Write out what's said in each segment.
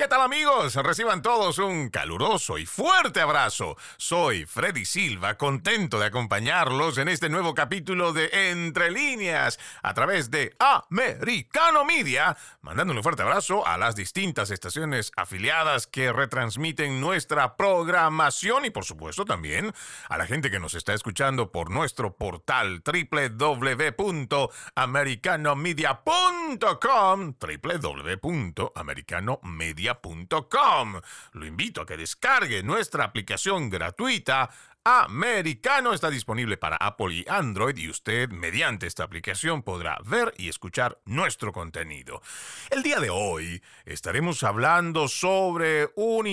¿Qué tal amigos? Reciban todos un caluroso y fuerte abrazo. Soy Freddy Silva, contento de acompañarlos en este nuevo capítulo de Entre líneas a través de Americano Media, mandando un fuerte abrazo a las distintas estaciones afiliadas que retransmiten nuestra programación y por supuesto también a la gente que nos está escuchando por nuestro portal www.americanomedia.com www.americanomedia lo invito a que descargue nuestra aplicación gratuita americano está disponible para Apple y Android y usted mediante esta aplicación podrá ver y escuchar nuestro contenido. El día de hoy estaremos hablando sobre un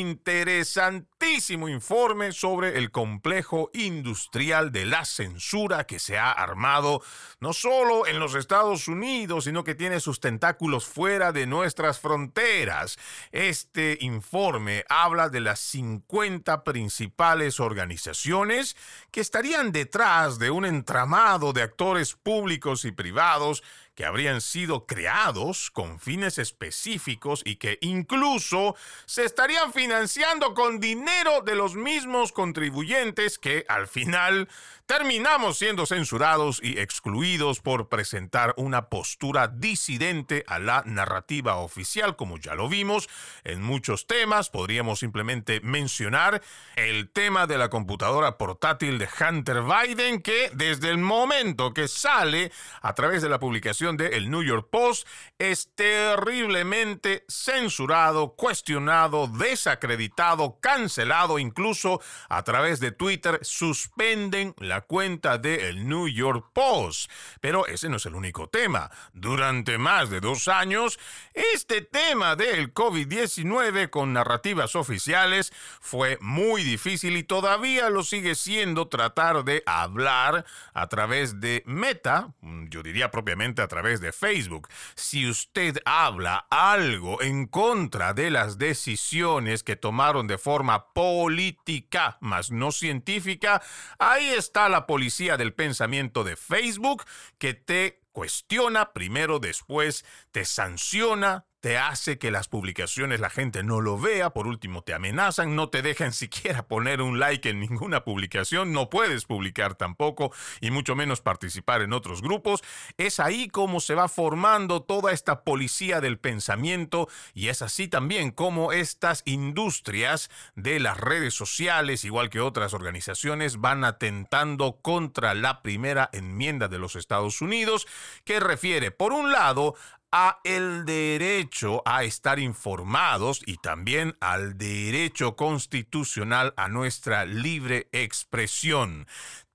interesantísimo informe sobre el complejo industrial de la censura que se ha armado no solo en los Estados Unidos, sino que tiene sus tentáculos fuera de nuestras fronteras. Este informe habla de las 50 principales organizaciones que estarían detrás de un entramado de actores públicos y privados que habrían sido creados con fines específicos y que incluso se estarían financiando con dinero de los mismos contribuyentes que al final terminamos siendo censurados y excluidos por presentar una postura disidente a la narrativa oficial, como ya lo vimos en muchos temas. Podríamos simplemente mencionar el tema de la computadora portátil de Hunter Biden, que desde el momento que sale a través de la publicación de El New York Post es terriblemente censurado, cuestionado, desacreditado, cancelado, incluso a través de Twitter suspenden la cuenta de el New York Post. Pero ese no es el único tema. Durante más de dos años, este tema del COVID-19 con narrativas oficiales fue muy difícil y todavía lo sigue siendo tratar de hablar a través de Meta, yo diría propiamente a través de Facebook. Si usted habla algo en contra de las decisiones que tomaron de forma política, más no científica, ahí está la policía del pensamiento de Facebook que te cuestiona primero, después te sanciona, te hace que las publicaciones la gente no lo vea, por último te amenazan, no te dejan siquiera poner un like en ninguna publicación, no puedes publicar tampoco y mucho menos participar en otros grupos. Es ahí como se va formando toda esta policía del pensamiento y es así también como estas industrias de las redes sociales, igual que otras organizaciones, van atentando contra la primera enmienda de los Estados Unidos, que refiere, por un lado, a el derecho a estar informados y también al derecho constitucional a nuestra libre expresión.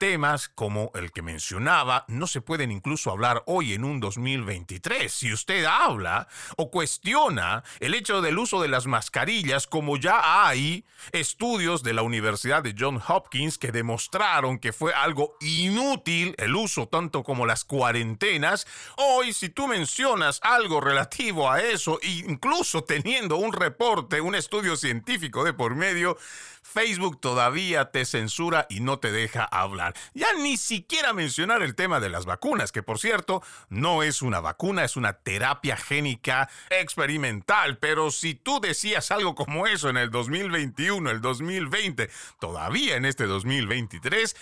Temas como el que mencionaba no se pueden incluso hablar hoy en un 2023. Si usted habla o cuestiona el hecho del uso de las mascarillas, como ya hay estudios de la Universidad de Johns Hopkins que demostraron que fue algo inútil el uso tanto como las cuarentenas, hoy si tú mencionas algo relativo a eso, incluso teniendo un reporte, un estudio científico de por medio, Facebook todavía te censura y no te deja hablar. Ya ni siquiera mencionar el tema de las vacunas, que por cierto no es una vacuna, es una terapia génica experimental, pero si tú decías algo como eso en el 2021, el 2020, todavía en este 2023,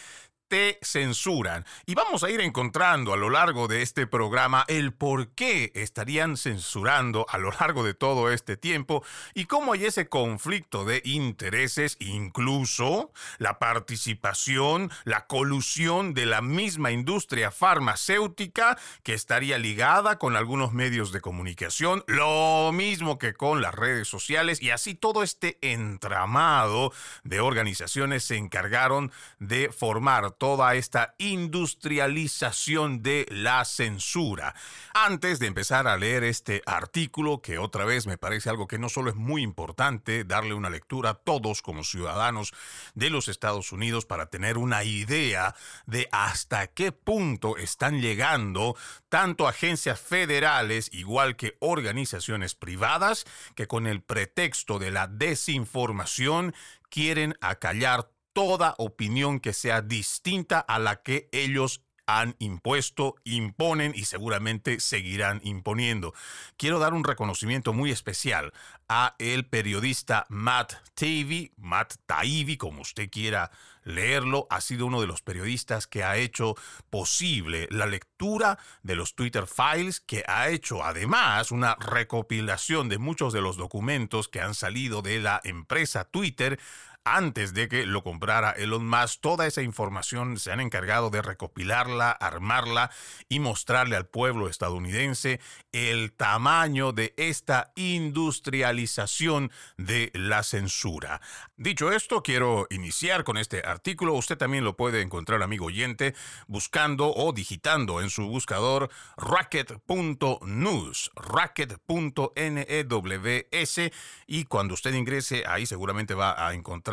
te censuran. Y vamos a ir encontrando a lo largo de este programa el por qué estarían censurando a lo largo de todo este tiempo y cómo hay ese conflicto de intereses, incluso la participación, la colusión de la misma industria farmacéutica que estaría ligada con algunos medios de comunicación, lo mismo que con las redes sociales y así todo este entramado de organizaciones se encargaron de formar toda esta industrialización de la censura. Antes de empezar a leer este artículo, que otra vez me parece algo que no solo es muy importante darle una lectura a todos como ciudadanos de los Estados Unidos para tener una idea de hasta qué punto están llegando tanto agencias federales igual que organizaciones privadas que con el pretexto de la desinformación quieren acallar toda opinión que sea distinta a la que ellos han impuesto, imponen y seguramente seguirán imponiendo. Quiero dar un reconocimiento muy especial a el periodista Matt Taibbi, Matt Taibbi, como usted quiera leerlo, ha sido uno de los periodistas que ha hecho posible la lectura de los Twitter Files, que ha hecho además una recopilación de muchos de los documentos que han salido de la empresa Twitter antes de que lo comprara Elon Musk. Toda esa información se han encargado de recopilarla, armarla y mostrarle al pueblo estadounidense el tamaño de esta industrialización de la censura. Dicho esto, quiero iniciar con este artículo. Usted también lo puede encontrar, amigo oyente, buscando o digitando en su buscador racket.news, racket.news y cuando usted ingrese ahí seguramente va a encontrar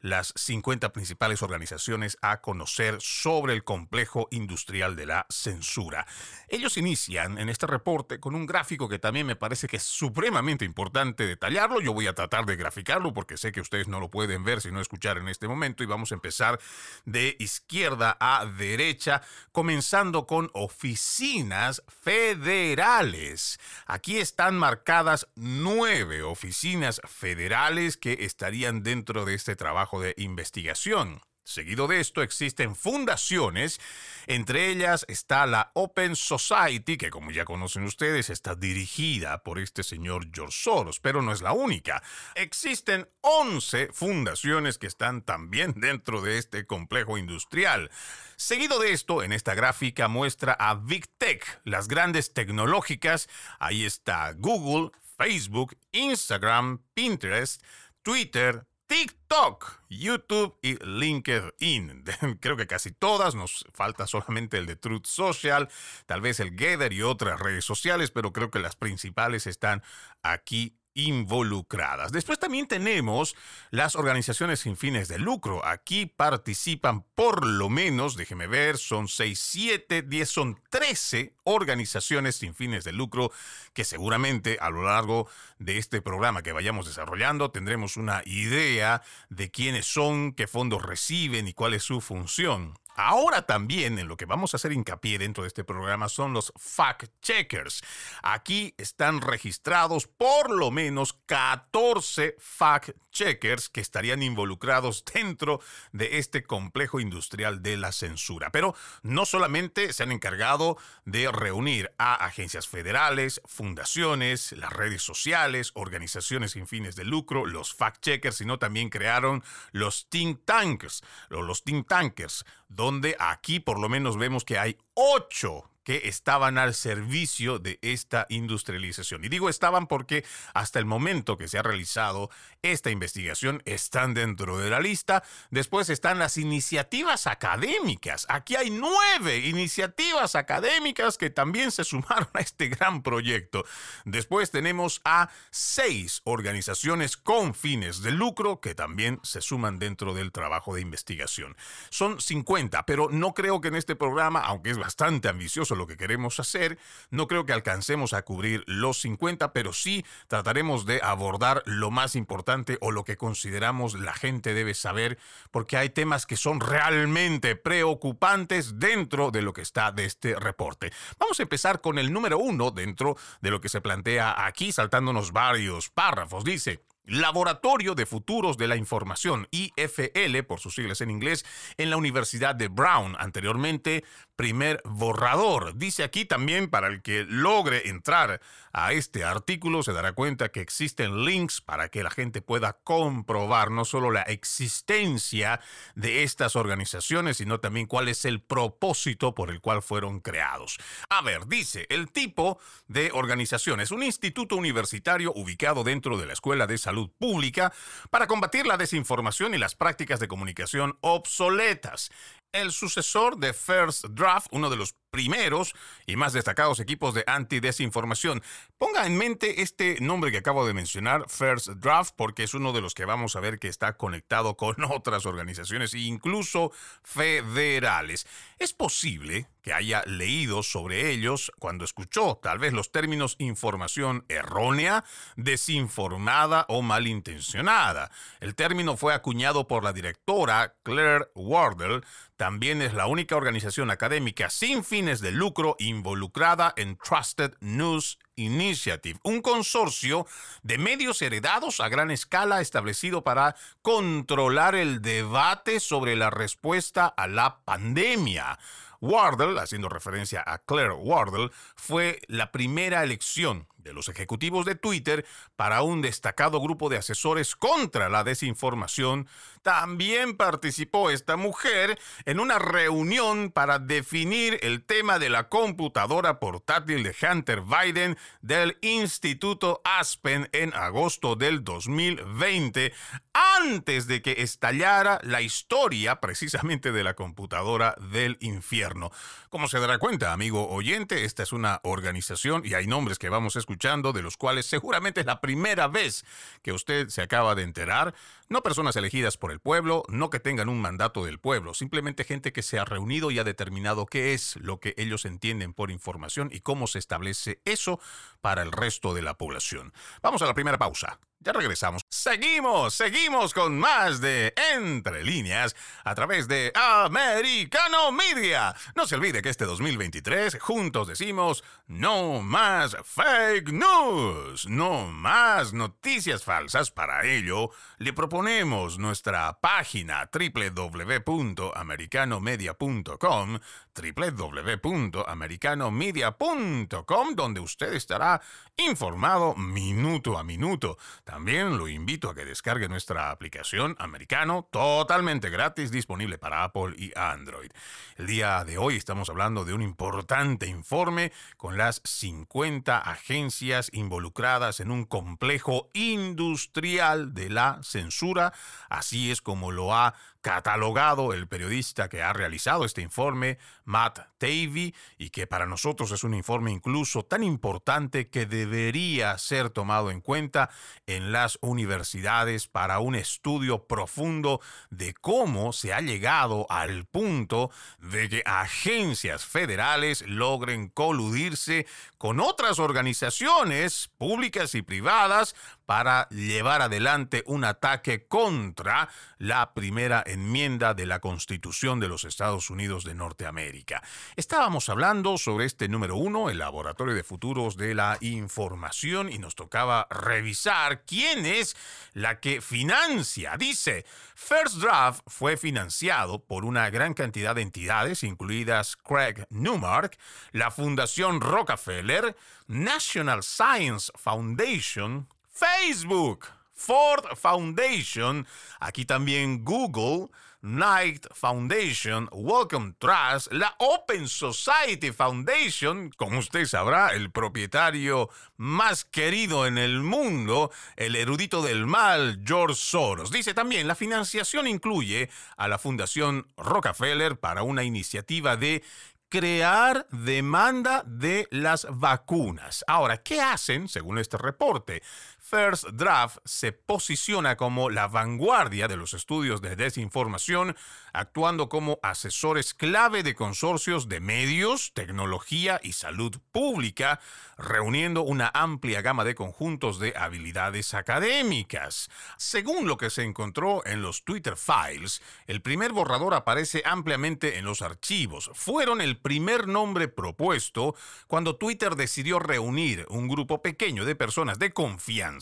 las 50 principales organizaciones a conocer sobre el complejo industrial de la censura. Ellos inician en este reporte con un gráfico que también me parece que es supremamente importante detallarlo. Yo voy a tratar de graficarlo porque sé que ustedes no lo pueden ver sino escuchar en este momento y vamos a empezar de izquierda a derecha, comenzando con oficinas federales. Aquí están marcadas nueve oficinas federales que estarían dentro de este trabajo de investigación. Seguido de esto existen fundaciones, entre ellas está la Open Society, que como ya conocen ustedes está dirigida por este señor George Soros, pero no es la única. Existen 11 fundaciones que están también dentro de este complejo industrial. Seguido de esto, en esta gráfica muestra a Big Tech, las grandes tecnológicas. Ahí está Google, Facebook, Instagram, Pinterest, Twitter, TikTok, YouTube y LinkedIn. Creo que casi todas, nos falta solamente el de Truth Social, tal vez el Gather y otras redes sociales, pero creo que las principales están aquí involucradas. Después también tenemos las organizaciones sin fines de lucro. Aquí participan por lo menos, déjeme ver, son 6, 7, 10, son 13 organizaciones sin fines de lucro que seguramente a lo largo de este programa que vayamos desarrollando tendremos una idea de quiénes son, qué fondos reciben y cuál es su función. Ahora también en lo que vamos a hacer hincapié dentro de este programa son los fact-checkers. Aquí están registrados por lo menos 14 fact-checkers que estarían involucrados dentro de este complejo industrial de la censura. Pero no solamente se han encargado de reunir a agencias federales, fundaciones, las redes sociales, organizaciones sin fines de lucro, los fact-checkers, sino también crearon los think tanks, los think tankers, donde aquí por lo menos vemos que hay ocho que estaban al servicio de esta industrialización. Y digo estaban porque hasta el momento que se ha realizado esta investigación están dentro de la lista. Después están las iniciativas académicas. Aquí hay nueve iniciativas académicas que también se sumaron a este gran proyecto. Después tenemos a seis organizaciones con fines de lucro que también se suman dentro del trabajo de investigación. Son 50, pero no creo que en este programa, aunque es bastante ambicioso, lo que queremos hacer. No creo que alcancemos a cubrir los 50, pero sí trataremos de abordar lo más importante o lo que consideramos la gente debe saber, porque hay temas que son realmente preocupantes dentro de lo que está de este reporte. Vamos a empezar con el número uno dentro de lo que se plantea aquí, saltándonos varios párrafos. Dice, Laboratorio de Futuros de la Información, IFL por sus siglas en inglés, en la Universidad de Brown, anteriormente primer borrador. Dice aquí también para el que logre entrar a este artículo se dará cuenta que existen links para que la gente pueda comprobar no solo la existencia de estas organizaciones, sino también cuál es el propósito por el cual fueron creados. A ver, dice, el tipo de organización es un instituto universitario ubicado dentro de la Escuela de Salud Pública para combatir la desinformación y las prácticas de comunicación obsoletas el sucesor de First Draft, uno de los primeros y más destacados equipos de antidesinformación. Ponga en mente este nombre que acabo de mencionar, First Draft, porque es uno de los que vamos a ver que está conectado con otras organizaciones, incluso federales. Es posible que haya leído sobre ellos cuando escuchó tal vez los términos información errónea, desinformada o malintencionada. El término fue acuñado por la directora Claire Wardle también es la única organización académica sin de lucro involucrada en Trusted News Initiative, un consorcio de medios heredados a gran escala establecido para controlar el debate sobre la respuesta a la pandemia. Wardle, haciendo referencia a Claire Wardle, fue la primera elección de los ejecutivos de Twitter para un destacado grupo de asesores contra la desinformación, también participó esta mujer en una reunión para definir el tema de la computadora portátil de Hunter Biden del Instituto Aspen en agosto del 2020, antes de que estallara la historia precisamente de la computadora del infierno. Como se dará cuenta, amigo oyente, esta es una organización y hay nombres que vamos escuchando de los cuales seguramente es la primera vez que usted se acaba de enterar. No personas elegidas por el pueblo, no que tengan un mandato del pueblo, simplemente gente que se ha reunido y ha determinado qué es lo que ellos entienden por información y cómo se establece eso para el resto de la población. Vamos a la primera pausa. Ya regresamos. Seguimos, seguimos con más de Entre líneas a través de Americano Media. No se olvide que este 2023 juntos decimos no más fake news, no más noticias falsas. Para ello, le proponemos nuestra página www.americanomedia.com www.americanomedia.com donde usted estará informado minuto a minuto. También lo invito a que descargue nuestra aplicación americano totalmente gratis disponible para Apple y Android. El día de hoy estamos hablando de un importante informe con las 50 agencias involucradas en un complejo industrial de la censura. Así es como lo ha catalogado el periodista que ha realizado este informe, Matt Tavy, y que para nosotros es un informe incluso tan importante que debería ser tomado en cuenta en las universidades para un estudio profundo de cómo se ha llegado al punto de que agencias federales logren coludirse con otras organizaciones públicas y privadas para llevar adelante un ataque contra la primera enmienda de la Constitución de los Estados Unidos de Norteamérica. Estábamos hablando sobre este número uno, el Laboratorio de Futuros de la Información, y nos tocaba revisar quién es la que financia. Dice, First Draft fue financiado por una gran cantidad de entidades, incluidas Craig Newmark, la Fundación Rockefeller, National Science Foundation, Facebook, Ford Foundation, aquí también Google, Knight Foundation, Welcome Trust, la Open Society Foundation, como usted sabrá, el propietario más querido en el mundo, el erudito del mal, George Soros. Dice también, la financiación incluye a la Fundación Rockefeller para una iniciativa de crear demanda de las vacunas. Ahora, ¿qué hacen según este reporte? First Draft se posiciona como la vanguardia de los estudios de desinformación, actuando como asesores clave de consorcios de medios, tecnología y salud pública, reuniendo una amplia gama de conjuntos de habilidades académicas. Según lo que se encontró en los Twitter Files, el primer borrador aparece ampliamente en los archivos. Fueron el primer nombre propuesto cuando Twitter decidió reunir un grupo pequeño de personas de confianza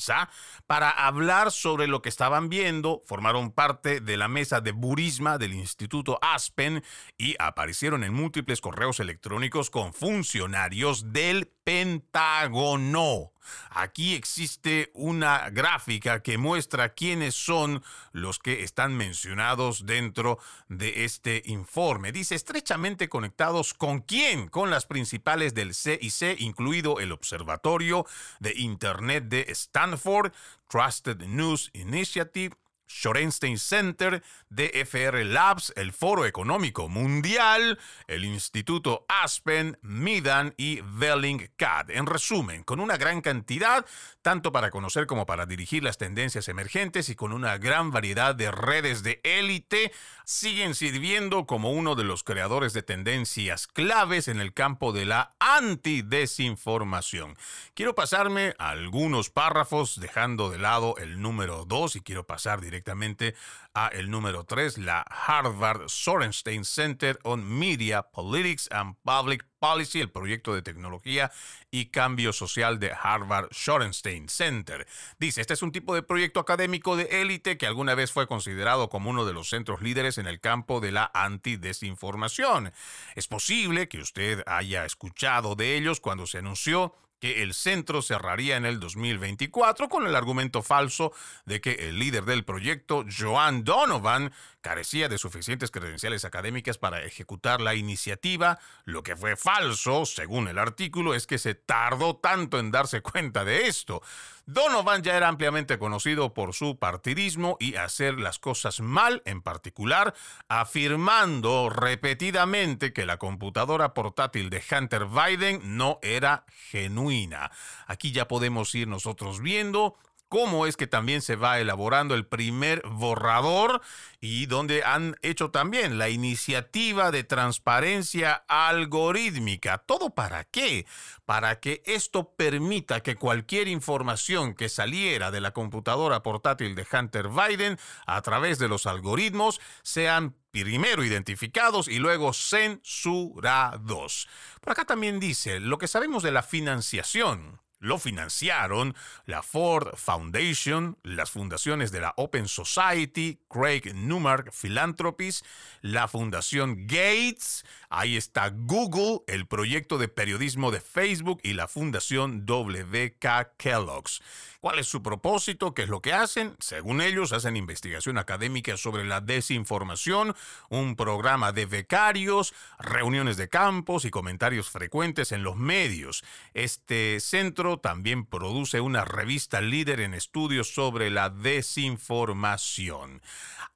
para hablar sobre lo que estaban viendo, formaron parte de la mesa de Burisma del Instituto Aspen y aparecieron en múltiples correos electrónicos con funcionarios del Pentágono. Aquí existe una gráfica que muestra quiénes son los que están mencionados dentro de este informe. Dice estrechamente conectados con quién, con las principales del CIC, incluido el Observatorio de Internet de Stanford, Trusted News Initiative, Shorenstein Center, DFR Labs, el Foro Económico Mundial, el Instituto Aspen, Midan y Bellingcat. En resumen, con una gran cantidad, tanto para conocer como para dirigir las tendencias emergentes y con una gran variedad de redes de élite, siguen sirviendo como uno de los creadores de tendencias claves en el campo de la antidesinformación. Quiero pasarme algunos párrafos dejando de lado el número 2 y quiero pasar directamente directamente a el número 3, la Harvard Sorenstein Center on Media, Politics and Public Policy, el proyecto de tecnología y cambio social de Harvard Sorenstein Center. Dice, este es un tipo de proyecto académico de élite que alguna vez fue considerado como uno de los centros líderes en el campo de la antidesinformación. Es posible que usted haya escuchado de ellos cuando se anunció que el centro cerraría en el 2024 con el argumento falso de que el líder del proyecto, Joan Donovan, carecía de suficientes credenciales académicas para ejecutar la iniciativa. Lo que fue falso, según el artículo, es que se tardó tanto en darse cuenta de esto. Donovan ya era ampliamente conocido por su partidismo y hacer las cosas mal, en particular, afirmando repetidamente que la computadora portátil de Hunter Biden no era genuina. Aquí ya podemos ir nosotros viendo cómo es que también se va elaborando el primer borrador y donde han hecho también la iniciativa de transparencia algorítmica. ¿Todo para qué? Para que esto permita que cualquier información que saliera de la computadora portátil de Hunter Biden a través de los algoritmos sean primero identificados y luego censurados. Por acá también dice, lo que sabemos de la financiación lo financiaron la Ford Foundation, las fundaciones de la Open Society, Craig Newmark Philanthropies, la Fundación Gates, ahí está Google, el proyecto de periodismo de Facebook y la Fundación WK Kellogg's. ¿Cuál es su propósito? ¿Qué es lo que hacen? Según ellos, hacen investigación académica sobre la desinformación, un programa de becarios, reuniones de campos y comentarios frecuentes en los medios. Este centro también produce una revista líder en estudios sobre la desinformación.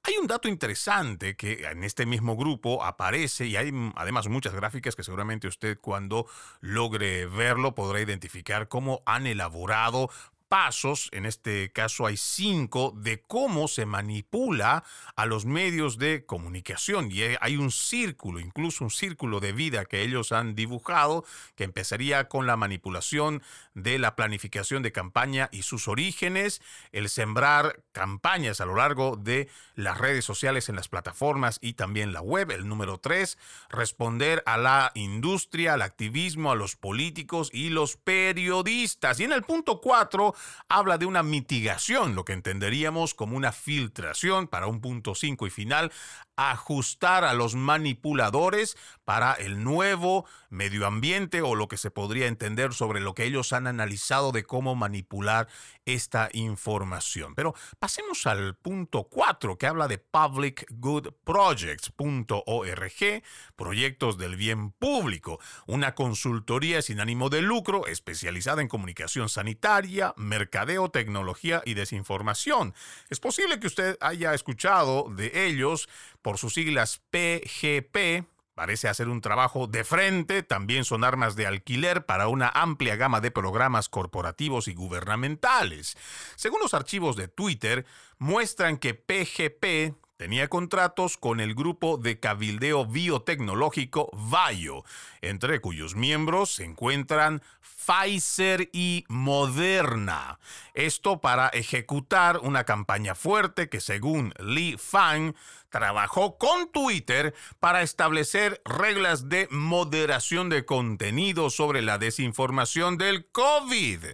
Hay un dato interesante que en este mismo grupo aparece y hay además muchas gráficas que seguramente usted cuando logre verlo podrá identificar cómo han elaborado pasos, en este caso hay cinco, de cómo se manipula a los medios de comunicación. Y hay un círculo, incluso un círculo de vida que ellos han dibujado, que empezaría con la manipulación de la planificación de campaña y sus orígenes, el sembrar campañas a lo largo de las redes sociales en las plataformas y también la web. El número tres, responder a la industria, al activismo, a los políticos y los periodistas. Y en el punto cuatro, habla de una mitigación, lo que entenderíamos como una filtración para un punto 5 y final, ajustar a los manipuladores para el nuevo medio ambiente o lo que se podría entender sobre lo que ellos han analizado de cómo manipular esta información. Pero pasemos al punto 4 que habla de Public Good Projects.org, proyectos del bien público, una consultoría sin ánimo de lucro especializada en comunicación sanitaria, mercadeo, tecnología y desinformación. Es posible que usted haya escuchado de ellos por sus siglas PGP, Parece hacer un trabajo de frente, también son armas de alquiler para una amplia gama de programas corporativos y gubernamentales. Según los archivos de Twitter, muestran que PGP tenía contratos con el grupo de cabildeo biotecnológico VAIO, entre cuyos miembros se encuentran Pfizer y Moderna. Esto para ejecutar una campaña fuerte que según Lee Fang trabajó con Twitter para establecer reglas de moderación de contenido sobre la desinformación del COVID.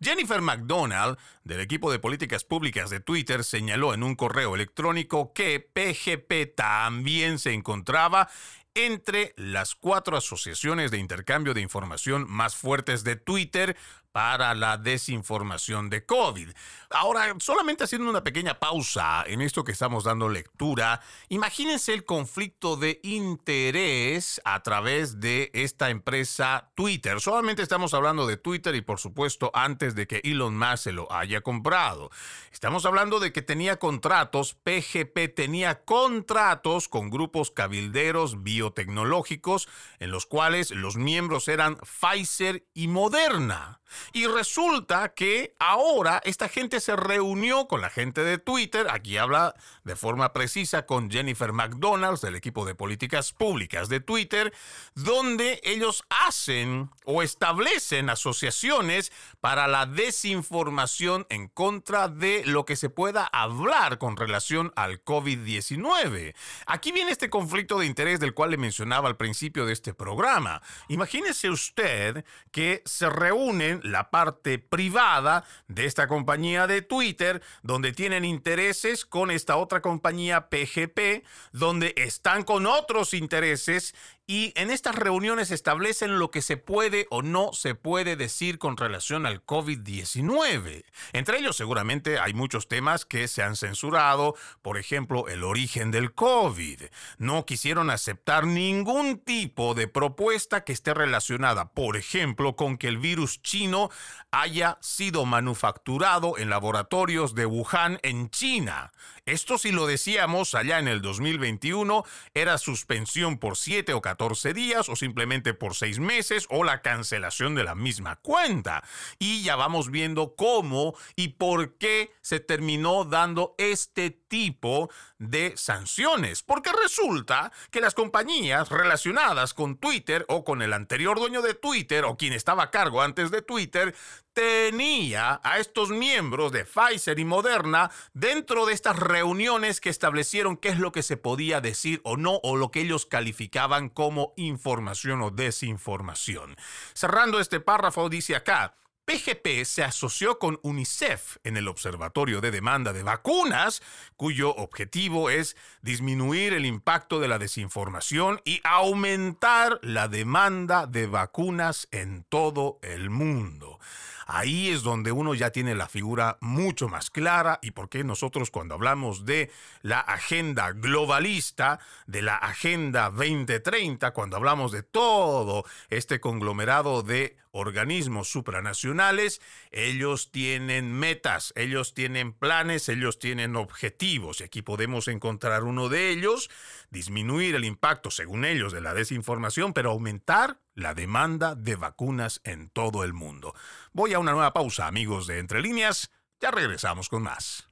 Jennifer McDonald, del equipo de políticas públicas de Twitter, señaló en un correo electrónico que PGP también se encontraba entre las cuatro asociaciones de intercambio de información más fuertes de Twitter para la desinformación de COVID. Ahora, solamente haciendo una pequeña pausa en esto que estamos dando lectura, imagínense el conflicto de interés a través de esta empresa Twitter. Solamente estamos hablando de Twitter y por supuesto antes de que Elon Musk se lo haya comprado. Estamos hablando de que tenía contratos, PGP tenía contratos con grupos cabilderos biotecnológicos en los cuales los miembros eran Pfizer y Moderna. Y resulta que ahora esta gente se reunió con la gente de Twitter, aquí habla de forma precisa con Jennifer McDonald's del equipo de políticas públicas de Twitter, donde ellos hacen o establecen asociaciones para la desinformación en contra de lo que se pueda hablar con relación al COVID-19. Aquí viene este conflicto de interés del cual le mencionaba al principio de este programa. Imagínese usted que se reúnen la parte privada de esta compañía de Twitter, donde tienen intereses con esta otra compañía PGP, donde están con otros intereses y en estas reuniones establecen lo que se puede o no se puede decir con relación al COVID-19. Entre ellos seguramente hay muchos temas que se han censurado, por ejemplo, el origen del COVID. No quisieron aceptar ningún tipo de propuesta que esté relacionada, por ejemplo, con que el virus chino haya sido manufacturado en laboratorios de Wuhan en China. Esto si lo decíamos allá en el 2021 era suspensión por 7 o 14 días o simplemente por 6 meses o la cancelación de la misma cuenta. Y ya vamos viendo cómo y por qué se terminó dando este tipo de sanciones. Porque resulta que las compañías relacionadas con Twitter o con el anterior dueño de Twitter o quien estaba a cargo antes de Twitter tenía a estos miembros de Pfizer y Moderna dentro de estas reuniones que establecieron qué es lo que se podía decir o no o lo que ellos calificaban como información o desinformación. Cerrando este párrafo dice acá, PGP se asoció con UNICEF en el Observatorio de Demanda de Vacunas, cuyo objetivo es disminuir el impacto de la desinformación y aumentar la demanda de vacunas en todo el mundo. Ahí es donde uno ya tiene la figura mucho más clara y por qué nosotros cuando hablamos de la agenda globalista, de la agenda 2030, cuando hablamos de todo este conglomerado de organismos supranacionales, ellos tienen metas, ellos tienen planes, ellos tienen objetivos. Y aquí podemos encontrar uno de ellos, disminuir el impacto, según ellos, de la desinformación, pero aumentar la demanda de vacunas en todo el mundo. Voy a una nueva pausa, amigos de Entre Líneas. Ya regresamos con más.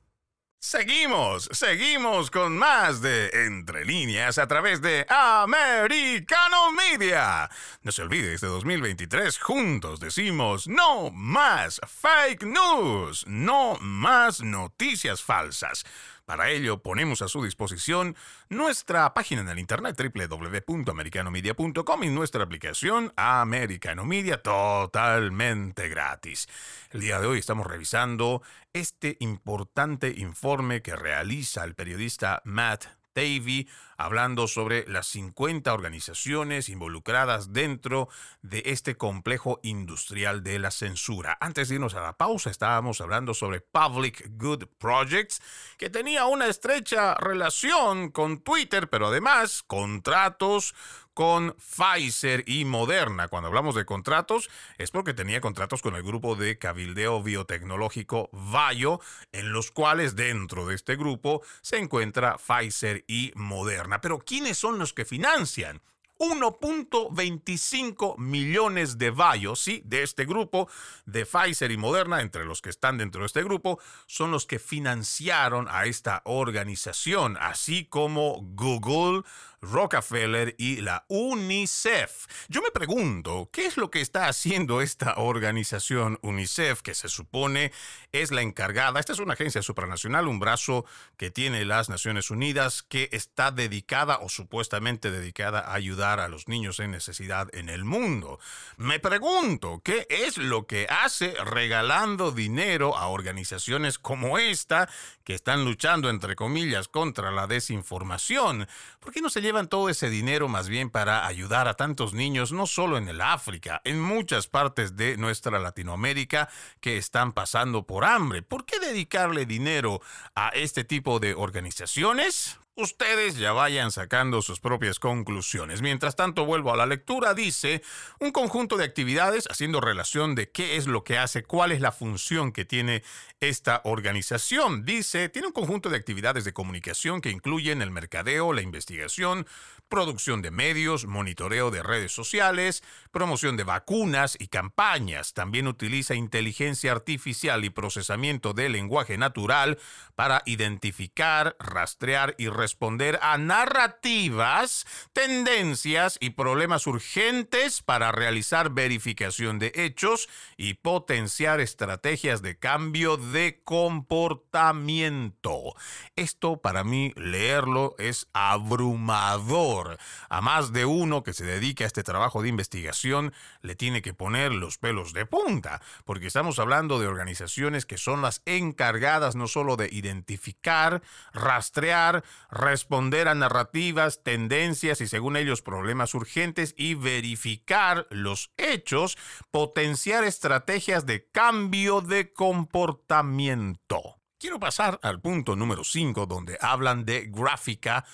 Seguimos, seguimos con más de Entre Líneas a través de Americano Media. No se olvide, este 2023 juntos decimos no más fake news, no más noticias falsas. Para ello ponemos a su disposición nuestra página en el internet www.americanomedia.com y nuestra aplicación Americano Media totalmente gratis. El día de hoy estamos revisando este importante informe que realiza el periodista Matt Davy, hablando sobre las 50 organizaciones involucradas dentro de este complejo industrial de la censura. Antes de irnos a la pausa, estábamos hablando sobre Public Good Projects, que tenía una estrecha relación con Twitter, pero además contratos con Pfizer y Moderna. Cuando hablamos de contratos, es porque tenía contratos con el grupo de cabildeo biotecnológico Vayo, en los cuales dentro de este grupo se encuentra Pfizer y Moderna. Pero ¿quiénes son los que financian? 1.25 millones de vallos, sí, de este grupo, de Pfizer y Moderna, entre los que están dentro de este grupo, son los que financiaron a esta organización, así como Google, Rockefeller y la UNICEF. Yo me pregunto, ¿qué es lo que está haciendo esta organización UNICEF que se supone es la encargada? Esta es una agencia supranacional, un brazo que tiene las Naciones Unidas que está dedicada o supuestamente dedicada a ayudar a los niños en necesidad en el mundo. Me pregunto, ¿qué es lo que hace regalando dinero a organizaciones como esta que están luchando, entre comillas, contra la desinformación? ¿Por qué no se llevan todo ese dinero más bien para ayudar a tantos niños, no solo en el África, en muchas partes de nuestra Latinoamérica que están pasando por hambre. ¿Por qué dedicarle dinero a este tipo de organizaciones? Ustedes ya vayan sacando sus propias conclusiones. Mientras tanto, vuelvo a la lectura. Dice, un conjunto de actividades haciendo relación de qué es lo que hace, cuál es la función que tiene esta organización. Dice, tiene un conjunto de actividades de comunicación que incluyen el mercadeo, la investigación, producción de medios, monitoreo de redes sociales, promoción de vacunas y campañas. También utiliza inteligencia artificial y procesamiento de lenguaje natural para identificar, rastrear y responder a narrativas, tendencias y problemas urgentes para realizar verificación de hechos y potenciar estrategias de cambio de comportamiento. Esto para mí leerlo es abrumador a más de uno que se dedica a este trabajo de investigación le tiene que poner los pelos de punta, porque estamos hablando de organizaciones que son las encargadas no solo de identificar, rastrear, responder a narrativas, tendencias y según ellos problemas urgentes y verificar los hechos, potenciar estrategias de cambio de comportamiento. Quiero pasar al punto número 5 donde hablan de gráfica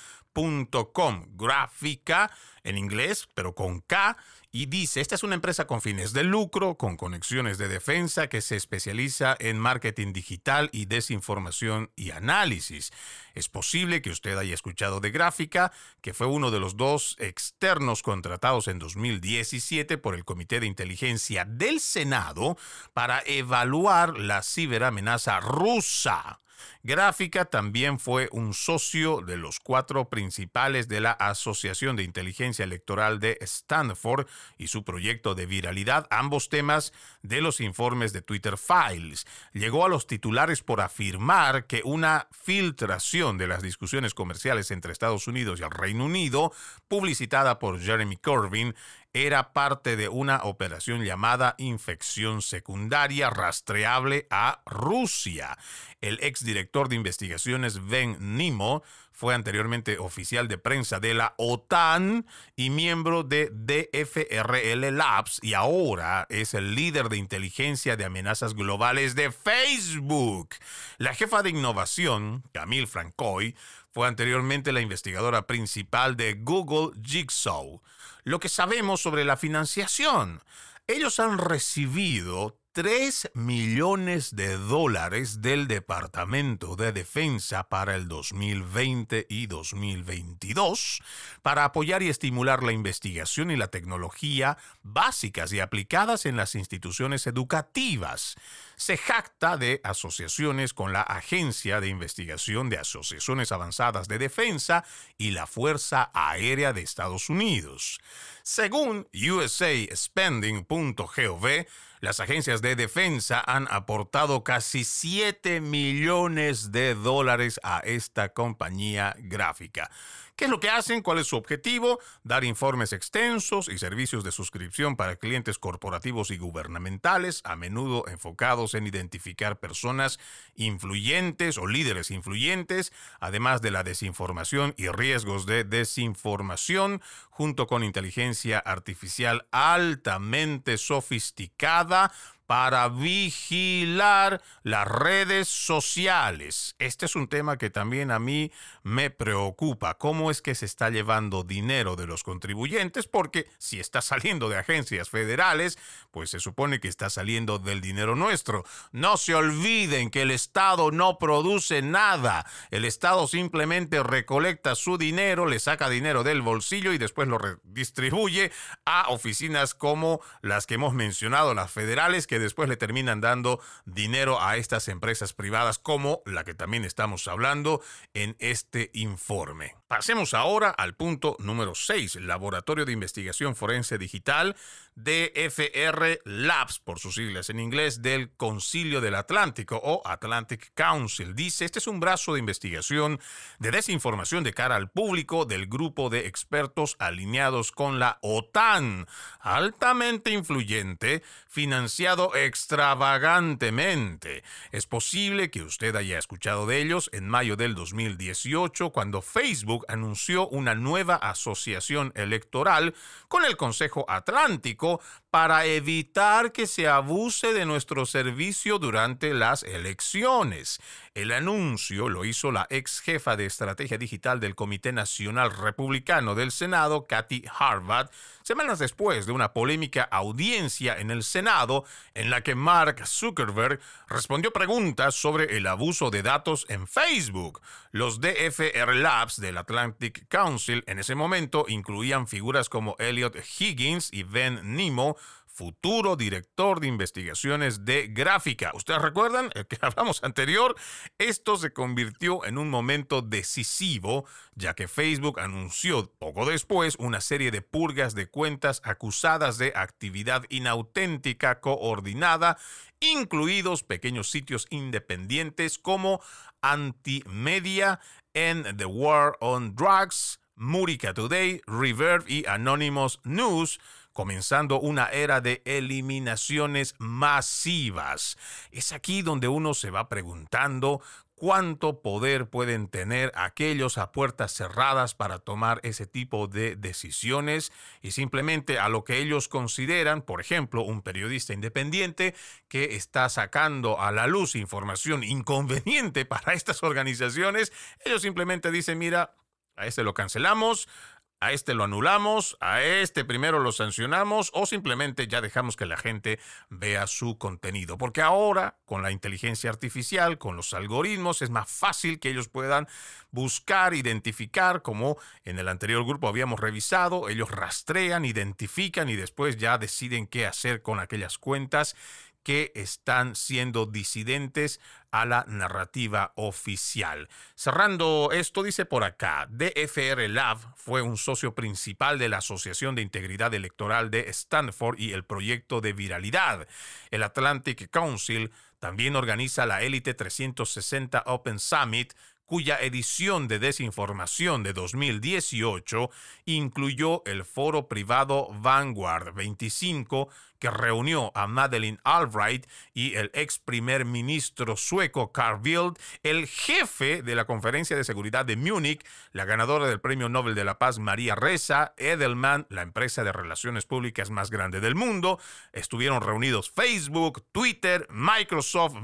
.com, gráfica en inglés, pero con K, y dice, esta es una empresa con fines de lucro, con conexiones de defensa, que se especializa en marketing digital y desinformación y análisis. Es posible que usted haya escuchado de Gráfica, que fue uno de los dos externos contratados en 2017 por el Comité de Inteligencia del Senado para evaluar la ciberamenaza rusa. Gráfica también fue un socio de los cuatro principales de la Asociación de Inteligencia Electoral de Stanford y su proyecto de viralidad, ambos temas de los informes de Twitter Files. Llegó a los titulares por afirmar que una filtración de las discusiones comerciales entre Estados Unidos y el Reino Unido, publicitada por Jeremy Corbyn, era parte de una operación llamada infección secundaria rastreable a Rusia. El exdirector de investigaciones Ben Nimo fue anteriormente oficial de prensa de la OTAN y miembro de DFRL Labs y ahora es el líder de inteligencia de amenazas globales de Facebook. La jefa de innovación, Camille Francoy, fue anteriormente la investigadora principal de Google Jigsaw. Lo que sabemos sobre la financiación. Ellos han recibido 3 millones de dólares del Departamento de Defensa para el 2020 y 2022 para apoyar y estimular la investigación y la tecnología básicas y aplicadas en las instituciones educativas. Se jacta de asociaciones con la Agencia de Investigación de Asociaciones Avanzadas de Defensa y la Fuerza Aérea de Estados Unidos. Según usaspending.gov, las agencias de defensa han aportado casi 7 millones de dólares a esta compañía gráfica. ¿Qué es lo que hacen? ¿Cuál es su objetivo? Dar informes extensos y servicios de suscripción para clientes corporativos y gubernamentales, a menudo enfocados en identificar personas influyentes o líderes influyentes, además de la desinformación y riesgos de desinformación, junto con inteligencia artificial altamente sofisticada para vigilar las redes sociales. Este es un tema que también a mí me preocupa. ¿Cómo es que se está llevando dinero de los contribuyentes? Porque si está saliendo de agencias federales, pues se supone que está saliendo del dinero nuestro. No se olviden que el Estado no produce nada. El Estado simplemente recolecta su dinero, le saca dinero del bolsillo y después lo redistribuye a oficinas como las que hemos mencionado, las federales, que después le terminan dando dinero a estas empresas privadas como la que también estamos hablando en este informe. Pasemos ahora al punto número 6, Laboratorio de Investigación Forense Digital, DFR Labs, por sus siglas en inglés, del Concilio del Atlántico o Atlantic Council. Dice, este es un brazo de investigación de desinformación de cara al público del grupo de expertos alineados con la OTAN, altamente influyente, financiado extravagantemente. Es posible que usted haya escuchado de ellos en mayo del 2018, cuando Facebook Anunció una nueva asociación electoral con el Consejo Atlántico para evitar que se abuse de nuestro servicio durante las elecciones. El anuncio lo hizo la ex jefa de estrategia digital del Comité Nacional Republicano del Senado, Kathy Harvard, semanas después de una polémica audiencia en el Senado en la que Mark Zuckerberg respondió preguntas sobre el abuso de datos en Facebook. Los DFR Labs del Atlantic Council en ese momento incluían figuras como Elliot Higgins y Ben Nemo, futuro director de investigaciones de gráfica. ¿Ustedes recuerdan el que hablamos anterior? Esto se convirtió en un momento decisivo, ya que Facebook anunció poco después una serie de purgas de cuentas acusadas de actividad inauténtica coordinada, incluidos pequeños sitios independientes como Antimedia en The War on Drugs, Murica Today, Reverb y Anonymous News, comenzando una era de eliminaciones masivas. Es aquí donde uno se va preguntando cuánto poder pueden tener aquellos a puertas cerradas para tomar ese tipo de decisiones y simplemente a lo que ellos consideran, por ejemplo, un periodista independiente que está sacando a la luz información inconveniente para estas organizaciones, ellos simplemente dicen, mira, a este lo cancelamos, a este lo anulamos, a este primero lo sancionamos o simplemente ya dejamos que la gente vea su contenido. Porque ahora, con la inteligencia artificial, con los algoritmos, es más fácil que ellos puedan buscar, identificar, como en el anterior grupo habíamos revisado, ellos rastrean, identifican y después ya deciden qué hacer con aquellas cuentas que están siendo disidentes a la narrativa oficial. Cerrando esto, dice por acá, DFR Lab fue un socio principal de la Asociación de Integridad Electoral de Stanford y el proyecto de viralidad. El Atlantic Council también organiza la Elite 360 Open Summit, cuya edición de desinformación de 2018 incluyó el foro privado Vanguard 25, que reunió a Madeleine Albright y el ex primer ministro sueco Carl Bildt, el jefe de la Conferencia de Seguridad de Múnich, la ganadora del Premio Nobel de la Paz María Reza, Edelman, la empresa de relaciones públicas más grande del mundo. Estuvieron reunidos Facebook, Twitter, Microsoft,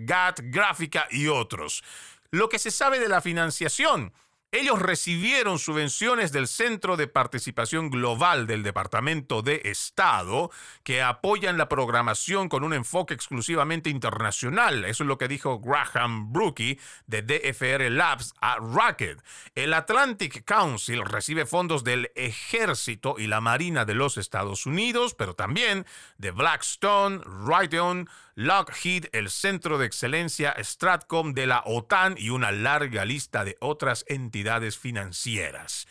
Gat, Gráfica y otros. Lo que se sabe de la financiación ellos recibieron subvenciones del Centro de Participación Global del Departamento de Estado, que apoyan la programación con un enfoque exclusivamente internacional. Eso es lo que dijo Graham Brookie de DFR Labs a Rocket. El Atlantic Council recibe fondos del Ejército y la Marina de los Estados Unidos, pero también de Blackstone, Raytheon, Lockheed, el Centro de Excelencia Stratcom de la OTAN y una larga lista de otras entidades financieras.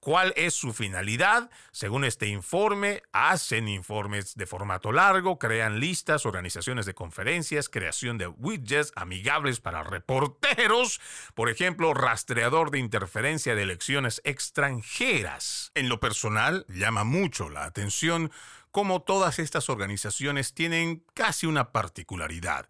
¿Cuál es su finalidad? Según este informe, hacen informes de formato largo, crean listas, organizaciones de conferencias, creación de widgets amigables para reporteros, por ejemplo, rastreador de interferencia de elecciones extranjeras. En lo personal, llama mucho la atención cómo todas estas organizaciones tienen casi una particularidad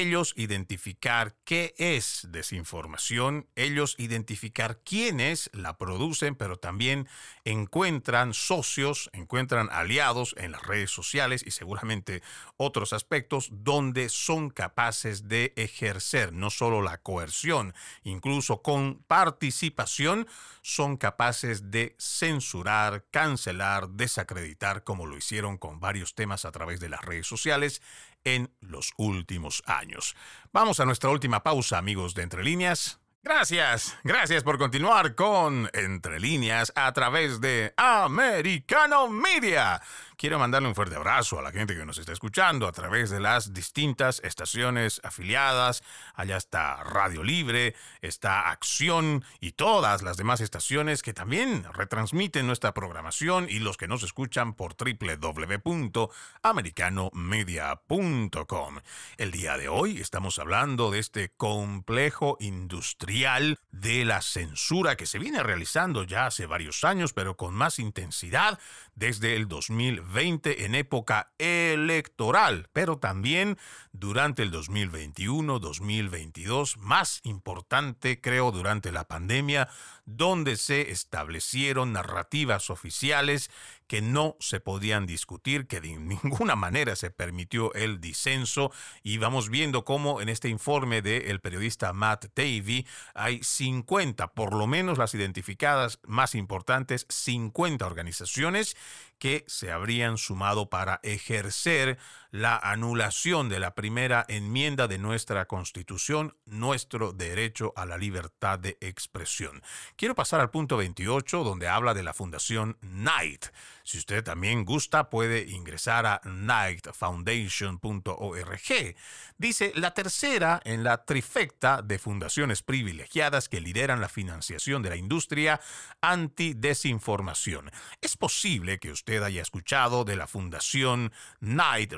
ellos identificar qué es desinformación, ellos identificar quiénes la producen, pero también encuentran socios, encuentran aliados en las redes sociales y seguramente otros aspectos donde son capaces de ejercer no solo la coerción, incluso con participación, son capaces de censurar, cancelar, desacreditar, como lo hicieron con varios temas a través de las redes sociales en los últimos años. Vamos a nuestra última pausa, amigos de Entre Líneas. Gracias, gracias por continuar con Entre Líneas a través de Americano Media. Quiero mandarle un fuerte abrazo a la gente que nos está escuchando a través de las distintas estaciones afiliadas. Allá está Radio Libre, está Acción y todas las demás estaciones que también retransmiten nuestra programación y los que nos escuchan por www.americanomedia.com. El día de hoy estamos hablando de este complejo industrial de la censura que se viene realizando ya hace varios años, pero con más intensidad desde el 2020 2020 en época electoral, pero también durante el 2021-2022, más importante creo durante la pandemia, donde se establecieron narrativas oficiales que no se podían discutir, que de ninguna manera se permitió el disenso. Y vamos viendo cómo en este informe del periodista Matt Davey hay 50, por lo menos las identificadas más importantes, 50 organizaciones que se habrían sumado para ejercer la anulación de la primera enmienda de nuestra Constitución, nuestro derecho a la libertad de expresión. Quiero pasar al punto 28, donde habla de la Fundación Knight. Si usted también gusta, puede ingresar a knightfoundation.org. Dice, la tercera en la trifecta de fundaciones privilegiadas que lideran la financiación de la industria anti-desinformación. Es posible que usted haya escuchado de la Fundación Knight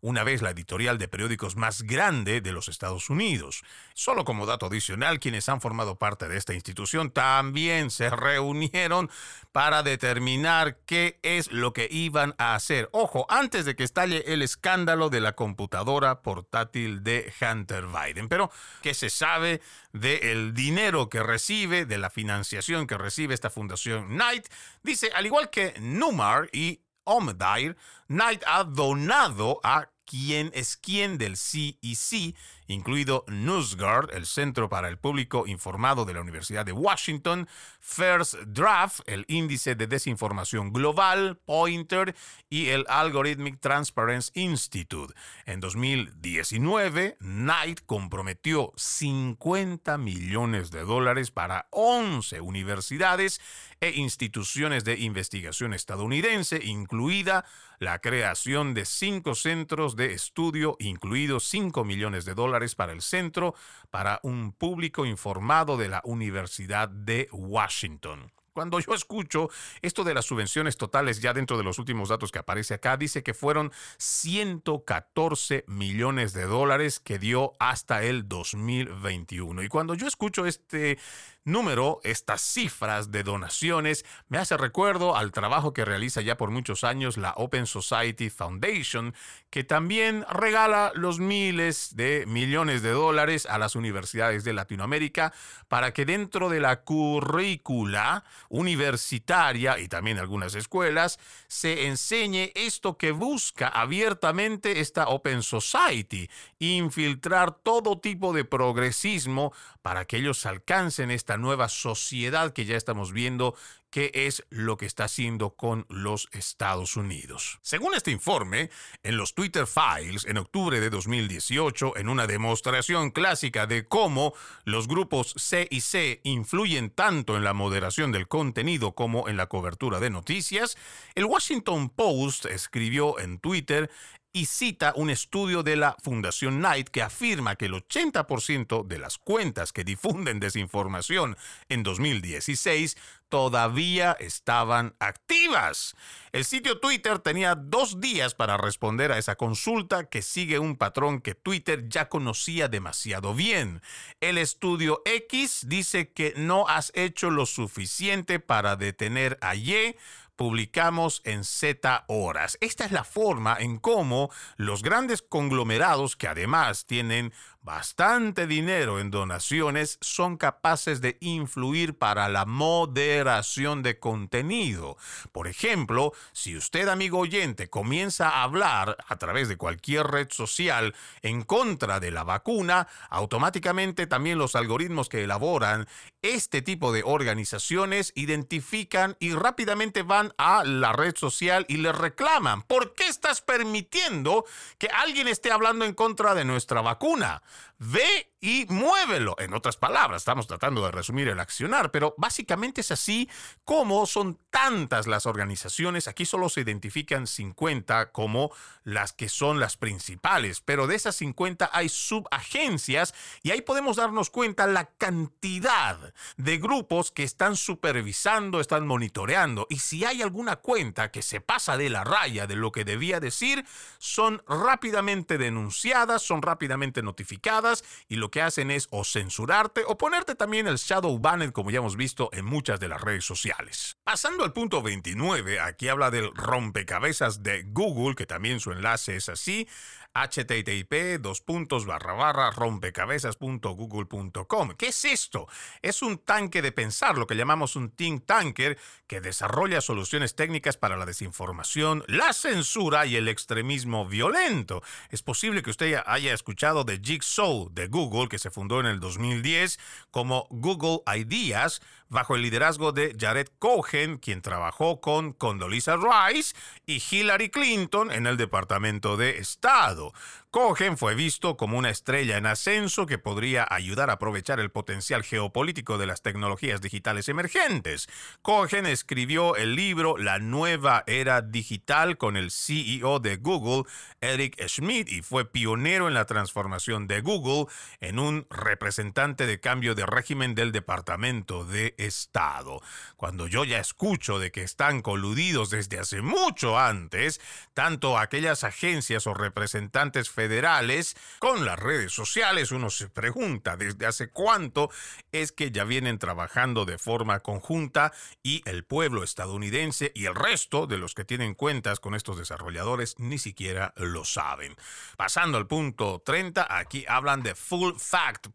Una vez la editorial de periódicos más grande de los Estados Unidos. Solo como dato adicional, quienes han formado parte de esta institución también se reunieron para determinar qué es lo que iban a hacer. Ojo, antes de que estalle el escándalo de la computadora portátil de Hunter Biden. Pero, ¿qué se sabe del dinero que recibe, de la financiación que recibe esta fundación Knight? Dice, al igual que Numar y Omdair, Knight ha donado a quien es quien del CEC incluido NewsGuard, el Centro para el Público Informado de la Universidad de Washington, First Draft, el Índice de Desinformación Global, Pointer y el Algorithmic Transparency Institute. En 2019, Knight comprometió 50 millones de dólares para 11 universidades e instituciones de investigación estadounidense, incluida la creación de cinco centros de estudio, incluidos 5 millones de dólares para el centro, para un público informado de la Universidad de Washington. Cuando yo escucho esto de las subvenciones totales, ya dentro de los últimos datos que aparece acá, dice que fueron 114 millones de dólares que dio hasta el 2021. Y cuando yo escucho este número, estas cifras de donaciones, me hace recuerdo al trabajo que realiza ya por muchos años la Open Society Foundation, que también regala los miles de millones de dólares a las universidades de Latinoamérica para que dentro de la currícula universitaria y también algunas escuelas se enseñe esto que busca abiertamente esta Open Society, infiltrar todo tipo de progresismo para que ellos alcancen esta nueva sociedad que ya estamos viendo qué es lo que está haciendo con los Estados Unidos. Según este informe, en los Twitter Files, en octubre de 2018, en una demostración clásica de cómo los grupos C y C influyen tanto en la moderación del contenido como en la cobertura de noticias, el Washington Post escribió en Twitter y cita un estudio de la Fundación Knight que afirma que el 80% de las cuentas que difunden desinformación en 2016 todavía estaban activas. El sitio Twitter tenía dos días para responder a esa consulta que sigue un patrón que Twitter ya conocía demasiado bien. El estudio X dice que no has hecho lo suficiente para detener a Y publicamos en Z horas. Esta es la forma en cómo los grandes conglomerados que además tienen bastante dinero en donaciones son capaces de influir para la moderación de contenido. Por ejemplo, si usted, amigo oyente, comienza a hablar a través de cualquier red social en contra de la vacuna, automáticamente también los algoritmos que elaboran este tipo de organizaciones identifican y rápidamente van a la red social y le reclaman, ¿por qué estás permitiendo que alguien esté hablando en contra de nuestra vacuna? Ve y muévelo. En otras palabras, estamos tratando de resumir el accionar, pero básicamente es así como son tantas las organizaciones. Aquí solo se identifican 50 como las que son las principales, pero de esas 50 hay subagencias y ahí podemos darnos cuenta la cantidad de grupos que están supervisando, están monitoreando y si hay alguna cuenta que se pasa de la raya de lo que debía decir, son rápidamente denunciadas, son rápidamente notificadas y lo que hacen es o censurarte o ponerte también el shadow banner como ya hemos visto en muchas de las redes sociales. Pasando al punto 29, aquí habla del rompecabezas de Google, que también su enlace es así http dos puntos barra barra rompecabezas.google.com. ¿Qué es esto? Es un tanque de pensar, lo que llamamos un think tanker, que desarrolla soluciones técnicas para la desinformación, la censura y el extremismo violento. Es posible que usted haya escuchado de Jigsaw de Google, que se fundó en el 2010 como Google Ideas, bajo el liderazgo de Jared Cohen, quien trabajó con Condoleezza Rice y Hillary Clinton en el Departamento de Estado. Cohen fue visto como una estrella en ascenso que podría ayudar a aprovechar el potencial geopolítico de las tecnologías digitales emergentes. Cohen escribió el libro La nueva era digital con el CEO de Google, Eric Schmidt, y fue pionero en la transformación de Google en un representante de cambio de régimen del Departamento de Estado. Cuando yo ya escucho de que están coludidos desde hace mucho antes, tanto aquellas agencias o representantes federales federales con las redes sociales. Uno se pregunta desde hace cuánto es que ya vienen trabajando de forma conjunta y el pueblo estadounidense y el resto de los que tienen cuentas con estos desarrolladores ni siquiera lo saben. Pasando al punto 30, aquí hablan de fullfact.org,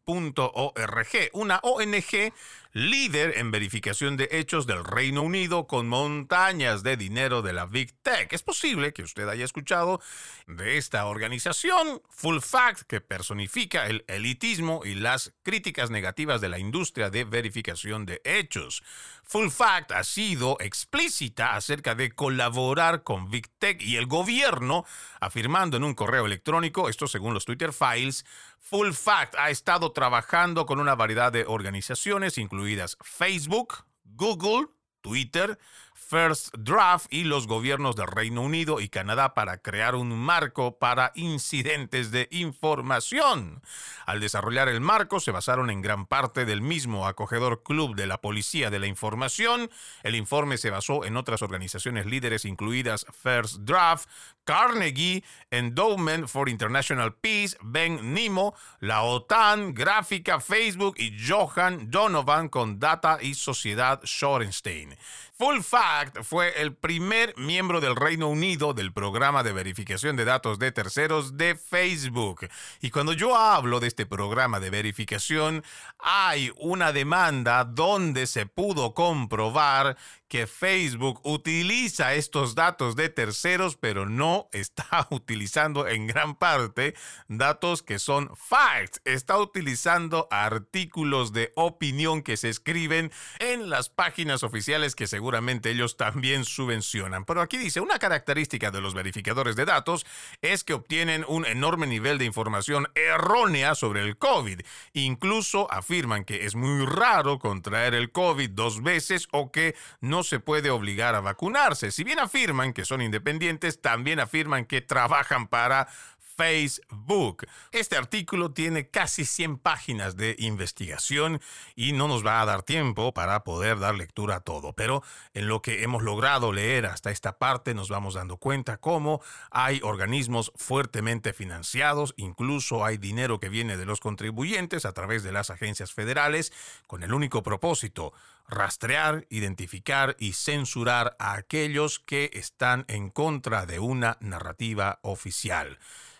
una ONG líder en verificación de hechos del Reino Unido con montañas de dinero de la Big Tech. Es posible que usted haya escuchado de esta organización, Full Fact, que personifica el elitismo y las críticas negativas de la industria de verificación de hechos. Full Fact ha sido explícita acerca de colaborar con Big Tech y el gobierno, afirmando en un correo electrónico, esto según los Twitter Files, Full Fact ha estado trabajando con una variedad de organizaciones, incluidas Facebook, Google, Twitter, First Draft y los gobiernos del Reino Unido y Canadá para crear un marco para incidentes de información. Al desarrollar el marco se basaron en gran parte del mismo acogedor Club de la Policía de la Información. El informe se basó en otras organizaciones líderes incluidas First Draft, Carnegie, Endowment for International Peace, Ben Nimo, la OTAN, Gráfica, Facebook y Johan Donovan con Data y Sociedad Shorenstein. Full Fact fue el primer miembro del Reino Unido del programa de verificación de datos de terceros de Facebook. Y cuando yo hablo de este programa de verificación, hay una demanda donde se pudo comprobar que Facebook utiliza estos datos de terceros, pero no está utilizando en gran parte datos que son facts. Está utilizando artículos de opinión que se escriben en las páginas oficiales que seguramente ellos también subvencionan. Pero aquí dice, una característica de los verificadores de datos es que obtienen un enorme nivel de información errónea sobre el COVID. Incluso afirman que es muy raro contraer el COVID dos veces o que no se puede obligar a vacunarse. Si bien afirman que son independientes, también afirman que trabajan para Facebook. Este artículo tiene casi 100 páginas de investigación y no nos va a dar tiempo para poder dar lectura a todo, pero en lo que hemos logrado leer hasta esta parte nos vamos dando cuenta cómo hay organismos fuertemente financiados, incluso hay dinero que viene de los contribuyentes a través de las agencias federales con el único propósito rastrear, identificar y censurar a aquellos que están en contra de una narrativa oficial.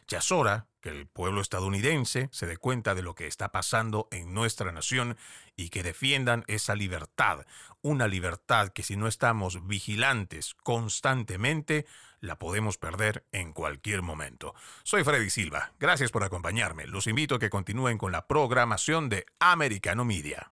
Ya es hora que el pueblo estadounidense se dé cuenta de lo que está pasando en nuestra nación y que defiendan esa libertad, una libertad que si no estamos vigilantes constantemente, la podemos perder en cualquier momento. Soy Freddy Silva, gracias por acompañarme. Los invito a que continúen con la programación de Americano Media.